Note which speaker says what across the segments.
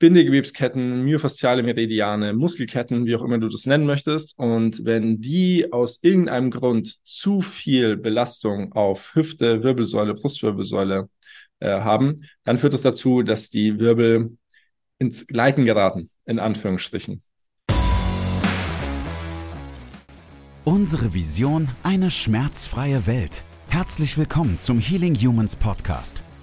Speaker 1: Bindegewebsketten, myofasziale Meridiane, Muskelketten, wie auch immer du das nennen möchtest. Und wenn die aus irgendeinem Grund zu viel Belastung auf Hüfte, Wirbelsäule, Brustwirbelsäule äh, haben, dann führt das dazu, dass die Wirbel ins Gleiten geraten, in Anführungsstrichen.
Speaker 2: Unsere Vision, eine schmerzfreie Welt. Herzlich willkommen zum Healing Humans Podcast.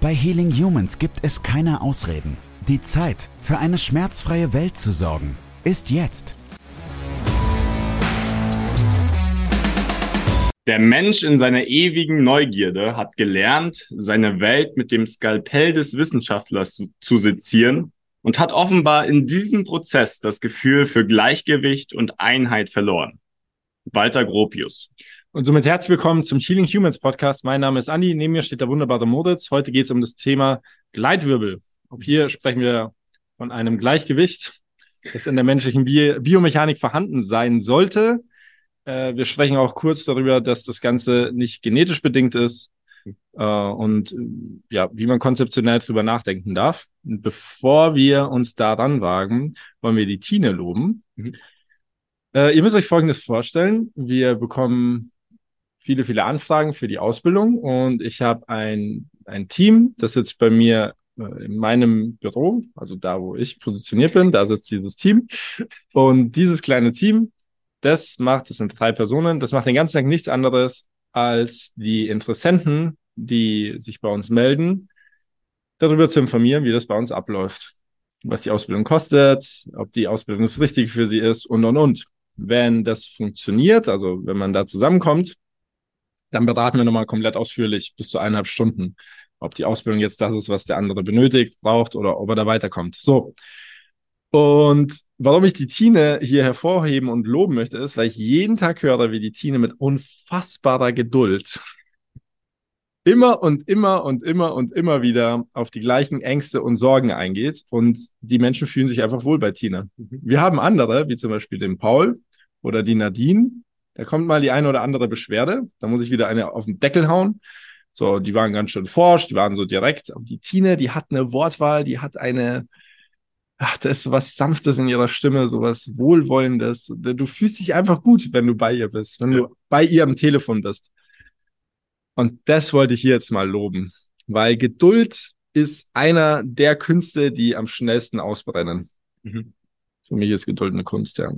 Speaker 2: Bei Healing Humans gibt es keine Ausreden. Die Zeit, für eine schmerzfreie Welt zu sorgen, ist jetzt.
Speaker 3: Der Mensch in seiner ewigen Neugierde hat gelernt, seine Welt mit dem Skalpell des Wissenschaftlers zu sezieren und hat offenbar in diesem Prozess das Gefühl für Gleichgewicht und Einheit verloren. Walter Gropius.
Speaker 1: Und somit herzlich willkommen zum Healing Humans Podcast. Mein Name ist Andi, neben mir steht der wunderbare Moritz. Heute geht es um das Thema Gleitwirbel. Auch hier sprechen wir von einem Gleichgewicht, das in der menschlichen Bi Biomechanik vorhanden sein sollte. Äh, wir sprechen auch kurz darüber, dass das Ganze nicht genetisch bedingt ist äh, und ja, wie man konzeptionell darüber nachdenken darf. Und bevor wir uns daran wagen, wollen wir die Tine loben. Mhm. Äh, ihr müsst euch Folgendes vorstellen. Wir bekommen viele, viele Anfragen für die Ausbildung und ich habe ein, ein Team, das sitzt bei mir äh, in meinem Büro, also da, wo ich positioniert bin, da sitzt dieses Team. Und dieses kleine Team, das macht, das sind drei Personen, das macht den ganzen Tag nichts anderes, als die Interessenten, die sich bei uns melden, darüber zu informieren, wie das bei uns abläuft. Was die Ausbildung kostet, ob die Ausbildung das Richtige für sie ist und, und, und. Wenn das funktioniert, also wenn man da zusammenkommt, dann beraten wir nochmal komplett ausführlich bis zu eineinhalb Stunden, ob die Ausbildung jetzt das ist, was der andere benötigt, braucht oder ob er da weiterkommt. So. Und warum ich die Tine hier hervorheben und loben möchte, ist, weil ich jeden Tag höre, wie die Tine mit unfassbarer Geduld immer und immer und immer und immer wieder auf die gleichen Ängste und Sorgen eingeht. Und die Menschen fühlen sich einfach wohl bei Tine. Wir haben andere, wie zum Beispiel den Paul oder die Nadine, da kommt mal die eine oder andere Beschwerde. Da muss ich wieder eine auf den Deckel hauen. So, die waren ganz schön forsch, die waren so direkt. Aber die Tine, die hat eine Wortwahl, die hat eine, ach, da ist so was Sanftes in ihrer Stimme, so was Wohlwollendes. Du fühlst dich einfach gut, wenn du bei ihr bist, wenn du bei ihr am Telefon bist. Und das wollte ich hier jetzt mal loben, weil Geduld ist einer der Künste, die am schnellsten ausbrennen. Mhm. Für mich ist Geduld eine Kunst, ja.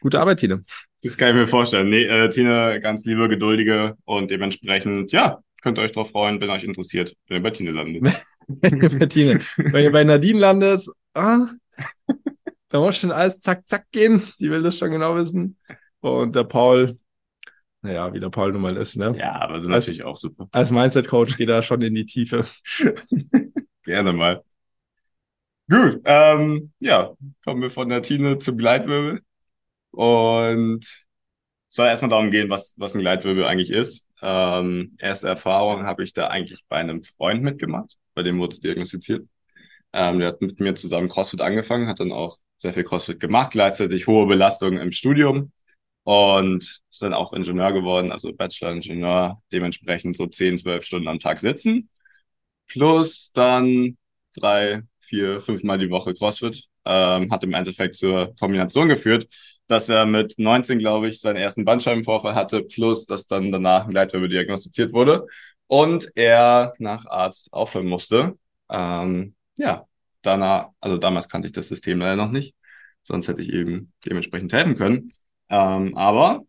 Speaker 1: Gute Arbeit, Tina.
Speaker 3: Das kann ich mir vorstellen. Nee, äh, Tina, ganz liebe, geduldige und dementsprechend, ja, könnt ihr euch darauf freuen, wenn euch interessiert, wenn ihr bei Tina landet.
Speaker 1: wenn ihr bei Tina, wenn ihr bei Nadine landet, ah, da muss schon alles zack, zack gehen. Die will das schon genau wissen. Und der Paul, naja, wie der Paul nun mal ist, ne?
Speaker 3: Ja, aber sind als, natürlich auch super.
Speaker 1: Als Mindset-Coach geht er schon in die Tiefe.
Speaker 3: Gerne mal. Gut, ähm, ja, kommen wir von der Tine zum Gleitwirbel. Und soll erstmal darum gehen, was, was ein Gleitwirbel eigentlich ist. Ähm, erste Erfahrung habe ich da eigentlich bei einem Freund mitgemacht, bei dem wurde es diagnostiziert. Ähm, der hat mit mir zusammen CrossFit angefangen, hat dann auch sehr viel CrossFit gemacht, gleichzeitig hohe Belastung im Studium und ist dann auch Ingenieur geworden, also Bachelor-Ingenieur, dementsprechend so 10, 12 Stunden am Tag sitzen, plus dann drei, vier, fünf Mal die Woche CrossFit, ähm, hat im Endeffekt zur Kombination geführt, dass er mit 19, glaube ich, seinen ersten Bandscheibenvorfall hatte, plus dass dann danach ein Gleitwirbel diagnostiziert wurde und er nach Arzt aufhören musste. Ähm, ja, danach, also damals kannte ich das System leider noch nicht, sonst hätte ich eben dementsprechend helfen können. Ähm, aber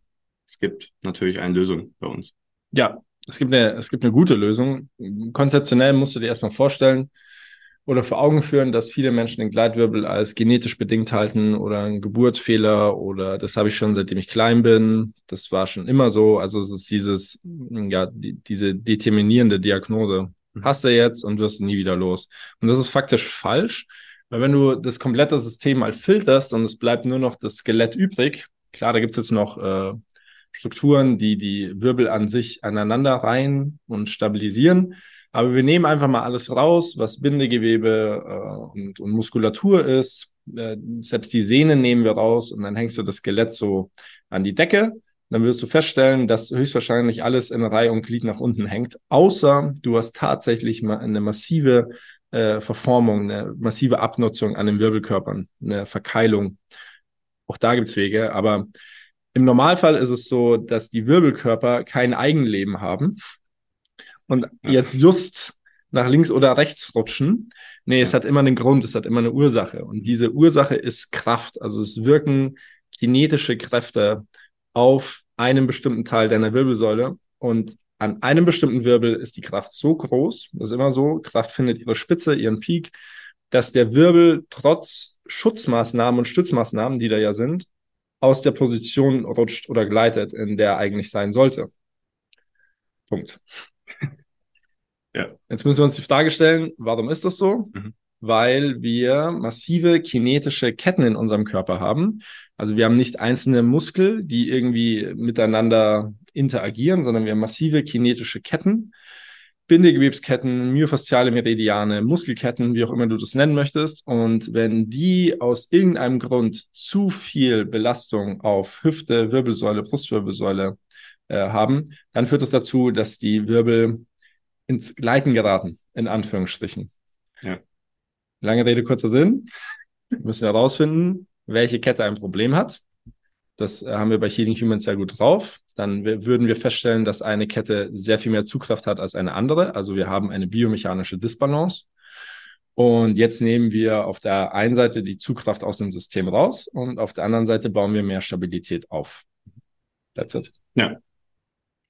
Speaker 3: es gibt natürlich eine Lösung bei uns.
Speaker 1: Ja, es gibt eine, es gibt eine gute Lösung. Konzeptionell musst du dir erstmal vorstellen, oder vor Augen führen, dass viele Menschen den Gleitwirbel als genetisch bedingt halten oder ein Geburtsfehler oder das habe ich schon seitdem ich klein bin. Das war schon immer so. Also es ist dieses, ja, die, diese determinierende Diagnose. Mhm. Hast du jetzt und wirst du nie wieder los. Und das ist faktisch falsch, Weil wenn du das komplette System mal filterst und es bleibt nur noch das Skelett übrig, klar, da gibt es jetzt noch äh, Strukturen, die die Wirbel an sich aneinander rein und stabilisieren. Aber wir nehmen einfach mal alles raus, was Bindegewebe äh, und, und, Muskulatur ist. Äh, selbst die Sehnen nehmen wir raus und dann hängst du das Skelett so an die Decke. Dann wirst du feststellen, dass höchstwahrscheinlich alles in Reihe und Glied nach unten hängt, außer du hast tatsächlich mal eine massive äh, Verformung, eine massive Abnutzung an den Wirbelkörpern, eine Verkeilung. Auch da gibt's Wege, aber im Normalfall ist es so, dass die Wirbelkörper kein Eigenleben haben und jetzt just nach links oder rechts rutschen. Nee, es hat immer einen Grund, es hat immer eine Ursache. Und diese Ursache ist Kraft. Also es wirken kinetische Kräfte auf einem bestimmten Teil deiner Wirbelsäule. Und an einem bestimmten Wirbel ist die Kraft so groß, das ist immer so, Kraft findet ihre Spitze, ihren Peak, dass der Wirbel trotz Schutzmaßnahmen und Stützmaßnahmen, die da ja sind, aus der Position rutscht oder gleitet, in der er eigentlich sein sollte. Punkt. Ja. Jetzt müssen wir uns die Frage stellen, warum ist das so? Mhm. Weil wir massive kinetische Ketten in unserem Körper haben. Also wir haben nicht einzelne Muskel, die irgendwie miteinander interagieren, sondern wir haben massive kinetische Ketten. Bindegewebsketten, myofasziale Meridiane, Muskelketten, wie auch immer du das nennen möchtest. Und wenn die aus irgendeinem Grund zu viel Belastung auf Hüfte, Wirbelsäule, Brustwirbelsäule äh, haben, dann führt das dazu, dass die Wirbel ins Gleiten geraten, in Anführungsstrichen. Ja. Lange Rede, kurzer Sinn. Wir müssen herausfinden, welche Kette ein Problem hat. Das äh, haben wir bei Healing Humans sehr gut drauf. Dann würden wir feststellen, dass eine Kette sehr viel mehr Zugkraft hat als eine andere. Also wir haben eine biomechanische Disbalance. Und jetzt nehmen wir auf der einen Seite die Zugkraft aus dem System raus und auf der anderen Seite bauen wir mehr Stabilität auf.
Speaker 3: That's it. Ja.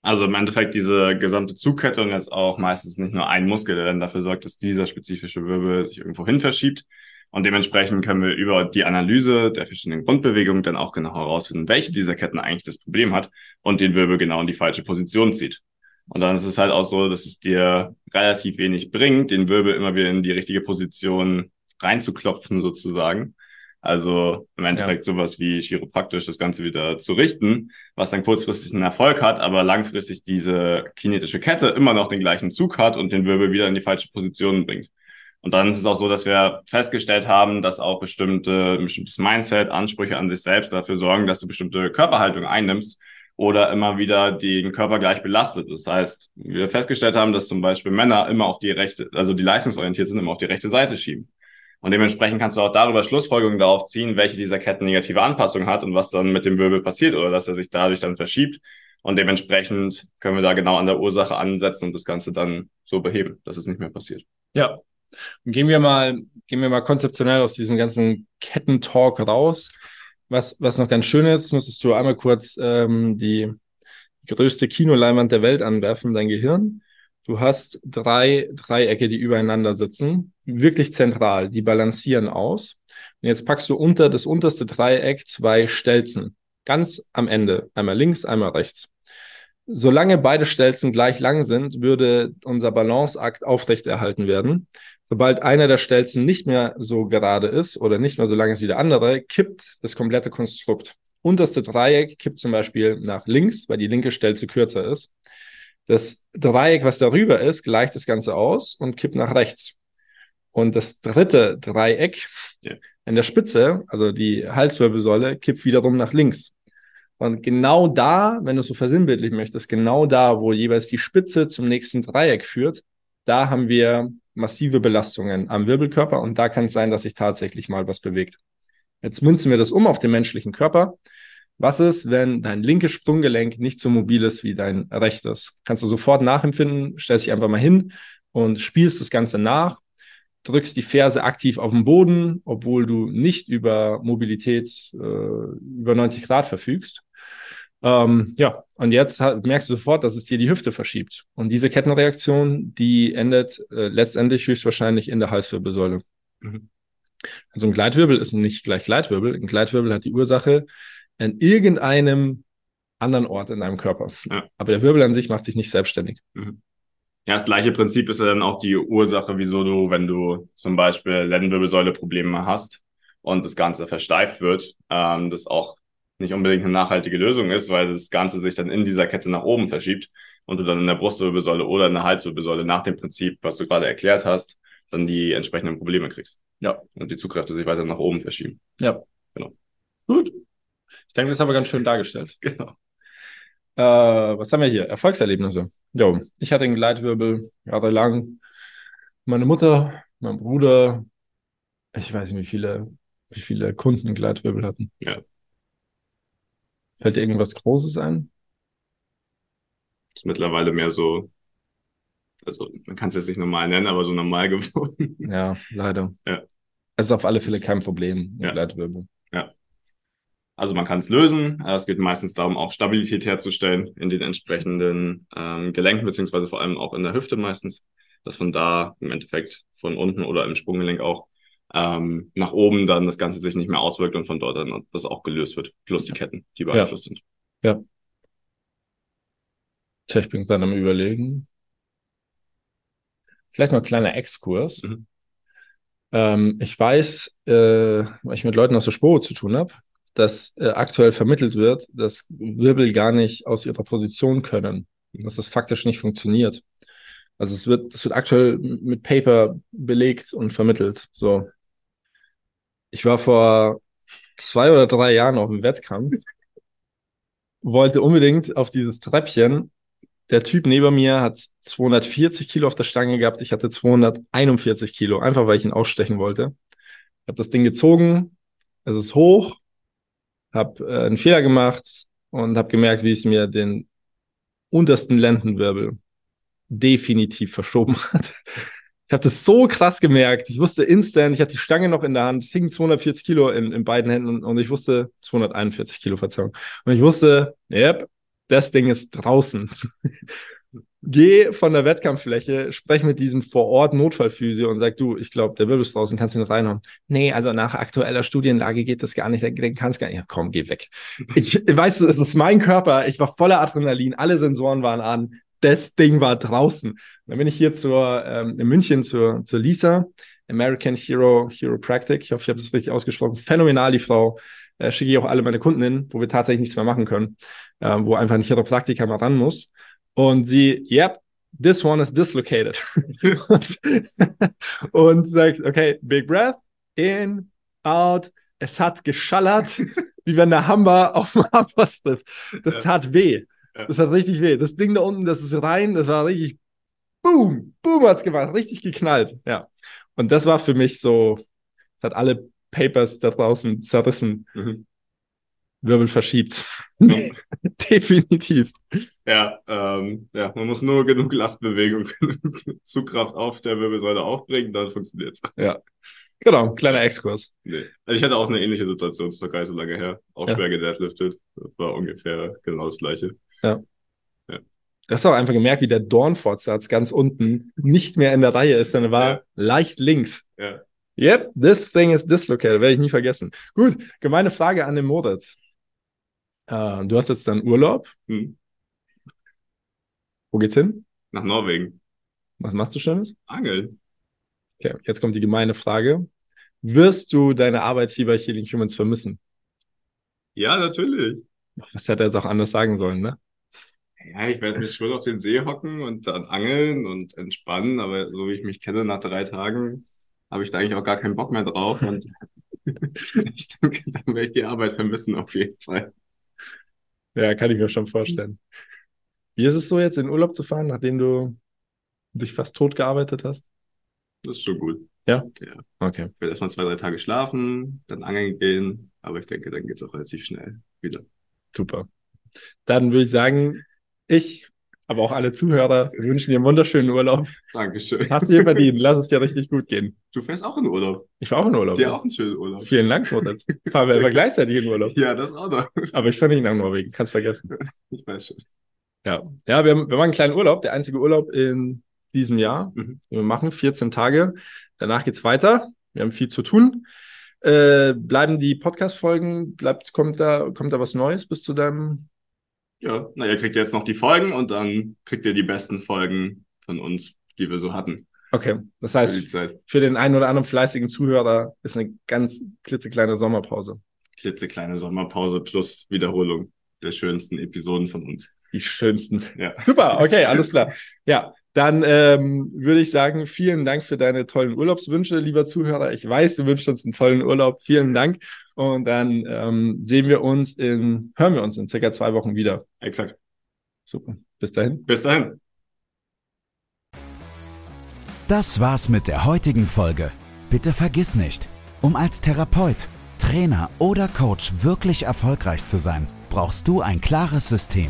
Speaker 3: Also im Endeffekt diese gesamte Zugkette und jetzt auch meistens nicht nur ein Muskel, der dann dafür sorgt, dass dieser spezifische Wirbel sich irgendwo hin verschiebt, und dementsprechend können wir über die Analyse der verschiedenen Grundbewegungen dann auch genau herausfinden, welche dieser Ketten eigentlich das Problem hat und den Wirbel genau in die falsche Position zieht. Und dann ist es halt auch so, dass es dir relativ wenig bringt, den Wirbel immer wieder in die richtige Position reinzuklopfen sozusagen. Also im Endeffekt ja. sowas wie chiropraktisch das Ganze wieder zu richten, was dann kurzfristig einen Erfolg hat, aber langfristig diese kinetische Kette immer noch den gleichen Zug hat und den Wirbel wieder in die falsche Position bringt. Und dann ist es auch so, dass wir festgestellt haben, dass auch bestimmte, bestimmtes Mindset, Ansprüche an sich selbst dafür sorgen, dass du bestimmte Körperhaltung einnimmst oder immer wieder den Körper gleich belastet. Das heißt, wir festgestellt haben, dass zum Beispiel Männer immer auf die rechte, also die leistungsorientiert sind, immer auf die rechte Seite schieben. Und dementsprechend kannst du auch darüber Schlussfolgerungen darauf ziehen, welche dieser Ketten negative Anpassung hat und was dann mit dem Wirbel passiert oder dass er sich dadurch dann verschiebt. Und dementsprechend können wir da genau an der Ursache ansetzen und das Ganze dann so beheben, dass es nicht mehr passiert.
Speaker 1: Ja, Gehen wir mal, gehen wir mal konzeptionell aus diesem ganzen Kettentalk raus. Was, was noch ganz schön ist, müsstest du einmal kurz ähm, die größte Kinoleinwand der Welt anwerfen, dein Gehirn. Du hast drei Dreiecke, die übereinander sitzen, wirklich zentral, die balancieren aus. Und jetzt packst du unter das unterste Dreieck zwei Stelzen, ganz am Ende, einmal links, einmal rechts. Solange beide Stelzen gleich lang sind, würde unser Balanceakt aufrechterhalten werden. Sobald einer der Stelzen nicht mehr so gerade ist oder nicht mehr so lang ist wie der andere, kippt das komplette Konstrukt. Unterste Dreieck kippt zum Beispiel nach links, weil die linke Stelze kürzer ist. Das Dreieck, was darüber ist, gleicht das Ganze aus und kippt nach rechts. Und das dritte Dreieck ja. in der Spitze, also die Halswirbelsäule, kippt wiederum nach links. Und genau da, wenn du es so versinnbildlich möchtest, genau da, wo jeweils die Spitze zum nächsten Dreieck führt, da haben wir massive Belastungen am Wirbelkörper und da kann es sein, dass sich tatsächlich mal was bewegt. Jetzt münzen wir das um auf den menschlichen Körper. Was ist, wenn dein linkes Sprunggelenk nicht so mobil ist wie dein rechtes? Kannst du sofort nachempfinden, stellst dich einfach mal hin und spielst das Ganze nach, drückst die Ferse aktiv auf den Boden, obwohl du nicht über Mobilität äh, über 90 Grad verfügst. Ähm, ja, und jetzt merkst du sofort, dass es dir die Hüfte verschiebt. Und diese Kettenreaktion, die endet äh, letztendlich höchstwahrscheinlich in der Halswirbelsäule. Mhm. Also ein Gleitwirbel ist nicht gleich Gleitwirbel. Ein Gleitwirbel hat die Ursache an irgendeinem anderen Ort in deinem Körper. Ja. Aber der Wirbel an sich macht sich nicht selbstständig.
Speaker 3: Mhm. Ja, das gleiche Prinzip ist ja dann auch die Ursache, wieso du, wenn du zum Beispiel Lendenwirbelsäule-Probleme hast und das Ganze versteift wird, ähm, das auch nicht unbedingt eine nachhaltige Lösung ist, weil das Ganze sich dann in dieser Kette nach oben verschiebt und du dann in der Brustwirbelsäule oder in der Halswirbelsäule nach dem Prinzip, was du gerade erklärt hast, dann die entsprechenden Probleme kriegst.
Speaker 1: Ja.
Speaker 3: Und die Zugkräfte sich weiter nach oben verschieben.
Speaker 1: Ja.
Speaker 3: Genau.
Speaker 1: Gut. Ich denke, das haben wir ganz schön dargestellt.
Speaker 3: Genau.
Speaker 1: Äh, was haben wir hier? Erfolgserlebnisse. Jo, ich hatte einen Gleitwirbel jahrelang. Meine Mutter, mein Bruder, ich weiß nicht, wie viele, wie viele Kunden Gleitwirbel hatten.
Speaker 3: Ja.
Speaker 1: Fällt dir irgendwas Großes ein?
Speaker 3: Ist mittlerweile mehr so, also man kann es jetzt nicht normal nennen, aber so normal geworden.
Speaker 1: Ja, leider.
Speaker 3: Ja.
Speaker 1: Es ist auf alle Fälle kein Problem, ein
Speaker 3: Ja.
Speaker 1: Gleitwirbel.
Speaker 3: Also man kann es lösen. Es geht meistens darum, auch Stabilität herzustellen in den entsprechenden ähm, Gelenken, beziehungsweise vor allem auch in der Hüfte meistens, dass von da im Endeffekt von unten oder im Sprunggelenk auch ähm, nach oben dann das Ganze sich nicht mehr auswirkt und von dort dann das auch gelöst wird, plus die Ketten, die beeinflusst sind.
Speaker 1: Tja, ich bin gerade am Überlegen. Vielleicht noch ein kleiner Exkurs.
Speaker 3: Mhm.
Speaker 1: Ähm, ich weiß, äh, weil ich mit Leuten aus der Sporo zu tun habe, dass äh, aktuell vermittelt wird, dass Wirbel gar nicht aus ihrer Position können, dass das faktisch nicht funktioniert. Also es wird, es wird aktuell mit Paper belegt und vermittelt. So. Ich war vor zwei oder drei Jahren auf dem Wettkampf, wollte unbedingt auf dieses Treppchen. Der Typ neben mir hat 240 Kilo auf der Stange gehabt. Ich hatte 241 Kilo, einfach weil ich ihn ausstechen wollte. Habe das Ding gezogen, es ist hoch, habe äh, einen Fehler gemacht und habe gemerkt, wie es mir den untersten Lendenwirbel definitiv verschoben hat. Ich habe das so krass gemerkt. Ich wusste instant, ich hatte die Stange noch in der Hand, es hing 240 Kilo in, in beiden Händen und, und ich wusste 241 Kilo Verzeihung. Und ich wusste, yep, das Ding ist draußen. Geh von der Wettkampffläche, sprech mit diesem vor Ort Notfallphysio und sag, du, ich glaube, der Wirbel ist draußen, kannst du nicht reinhauen. Nee, also nach aktueller Studienlage geht das gar nicht, den kannst gar nicht. Ja, komm, geh weg. Ich, weißt du, es ist mein Körper, ich war voller Adrenalin, alle Sensoren waren an, das Ding war draußen. Dann bin ich hier zur, ähm, in München zur, zur Lisa, American Hero Chiropractic. Ich hoffe, ich habe das richtig ausgesprochen. Phänomenal, die Frau. Äh, schicke ich auch alle meine Kunden hin, wo wir tatsächlich nichts mehr machen können, äh, wo einfach ein Chiropraktiker mal ran muss. Und sie, yep, this one is dislocated. und, und sagt, okay, big breath, in, out. Es hat geschallert, wie wenn der Hammer auf dem Hammer trifft. Das tat weh.
Speaker 3: Ja.
Speaker 1: Das hat richtig weh. Das Ding da unten, das ist rein, das war richtig, boom, boom hat's gemacht, richtig geknallt. Ja. Und das war für mich so, es hat alle Papers da draußen zerrissen.
Speaker 3: Mhm.
Speaker 1: Wirbel verschiebt.
Speaker 3: Ja.
Speaker 1: Definitiv.
Speaker 3: Ja, ähm, ja, man muss nur genug Lastbewegung, genug Zugkraft auf der Wirbelsäule aufbringen, dann funktioniert's.
Speaker 1: Genau, kleiner Exkurs.
Speaker 3: Nee. Also ich hatte auch eine ähnliche Situation, das ist doch gar nicht so lange her. Auch
Speaker 1: Ja.
Speaker 3: schwer gedeadliftet. Das war ungefähr genau das gleiche.
Speaker 1: Du hast auch einfach gemerkt, wie der Dornfortsatz ganz unten nicht mehr in der Reihe ist, sondern war
Speaker 3: Ja.
Speaker 1: leicht links.
Speaker 3: Ja.
Speaker 1: Yep, this thing is dislocated, werde ich nie vergessen. Gut, gemeine Frage an den Moritz. Äh, du hast jetzt dann Urlaub.
Speaker 3: Hm.
Speaker 1: Wo geht's hin?
Speaker 3: Nach Norwegen.
Speaker 1: Was machst du Schönes?
Speaker 3: Angeln.
Speaker 1: Okay, jetzt kommt die gemeine Frage. Wirst du deine Arbeit hier bei Healing Humans vermissen?
Speaker 3: Ja, natürlich.
Speaker 1: Was hätte er jetzt auch anders sagen sollen, ne?
Speaker 3: Ja, ich werde mich schon auf den See hocken und dann angeln und entspannen, aber so wie ich mich kenne, nach drei Tagen habe ich da eigentlich auch gar keinen Bock mehr drauf und ich denke, dann werde ich die Arbeit vermissen auf jeden Fall.
Speaker 1: Ja, kann ich mir schon vorstellen. Wie ist es so, jetzt in Urlaub zu fahren, nachdem du dich fast tot gearbeitet hast?
Speaker 3: Das ist schon gut.
Speaker 1: Okay.
Speaker 3: Ich werde erstmal zwei, drei Tage schlafen, dann angeln gehen, aber ich denke, dann geht's auch relativ schnell wieder.
Speaker 1: Super. Dann würde ich sagen, ich, aber auch alle Zuhörer wünschen dir einen wunderschönen Urlaub.
Speaker 3: Dankeschön.
Speaker 1: Hast du dir verdient. Lass es dir richtig gut gehen.
Speaker 3: Du fährst auch in Urlaub.
Speaker 1: Ich war auch in Urlaub.
Speaker 3: Dir auch einen schönen Urlaub.
Speaker 1: Vielen Dank, Moritz. Fahren wir aber gleichzeitig in Urlaub.
Speaker 3: Ja, das auch noch.
Speaker 1: Aber ich fahre nicht nach Norwegen. Kannst vergessen.
Speaker 3: Ich weiß schon.
Speaker 1: Ja. Ja, wir, haben, wir machen einen kleinen Urlaub. Der einzige Urlaub in diesem Jahr.
Speaker 3: Mhm.
Speaker 1: Den wir machen 14 Tage. Danach geht's weiter. Wir haben viel zu tun. Äh, bleiben die Podcast-Folgen? Bleibt, kommt da, kommt da was Neues bis zu deinem?
Speaker 3: Ja, na, ihr kriegt jetzt noch die Folgen und dann kriegt ihr die besten Folgen von uns, die wir so hatten.
Speaker 1: Okay, das
Speaker 3: für
Speaker 1: heißt,
Speaker 3: Zeit.
Speaker 1: für den einen oder anderen fleißigen Zuhörer ist eine ganz klitzekleine Sommerpause.
Speaker 3: Klitzekleine Sommerpause plus Wiederholung der schönsten Episoden von uns.
Speaker 1: Die schönsten.
Speaker 3: Ja.
Speaker 1: Super, okay, alles klar. Ja, dann ähm, würde ich sagen, vielen Dank für deine tollen Urlaubswünsche, lieber Zuhörer. Ich weiß, du wünschst uns einen tollen Urlaub. Vielen Dank. Und dann ähm, sehen wir uns in, hören wir uns in circa zwei Wochen wieder.
Speaker 3: Exakt.
Speaker 1: Super. Bis dahin.
Speaker 3: Bis dahin.
Speaker 2: Das war's mit der heutigen Folge. Bitte vergiss nicht, um als Therapeut, Trainer oder Coach wirklich erfolgreich zu sein, brauchst du ein klares System.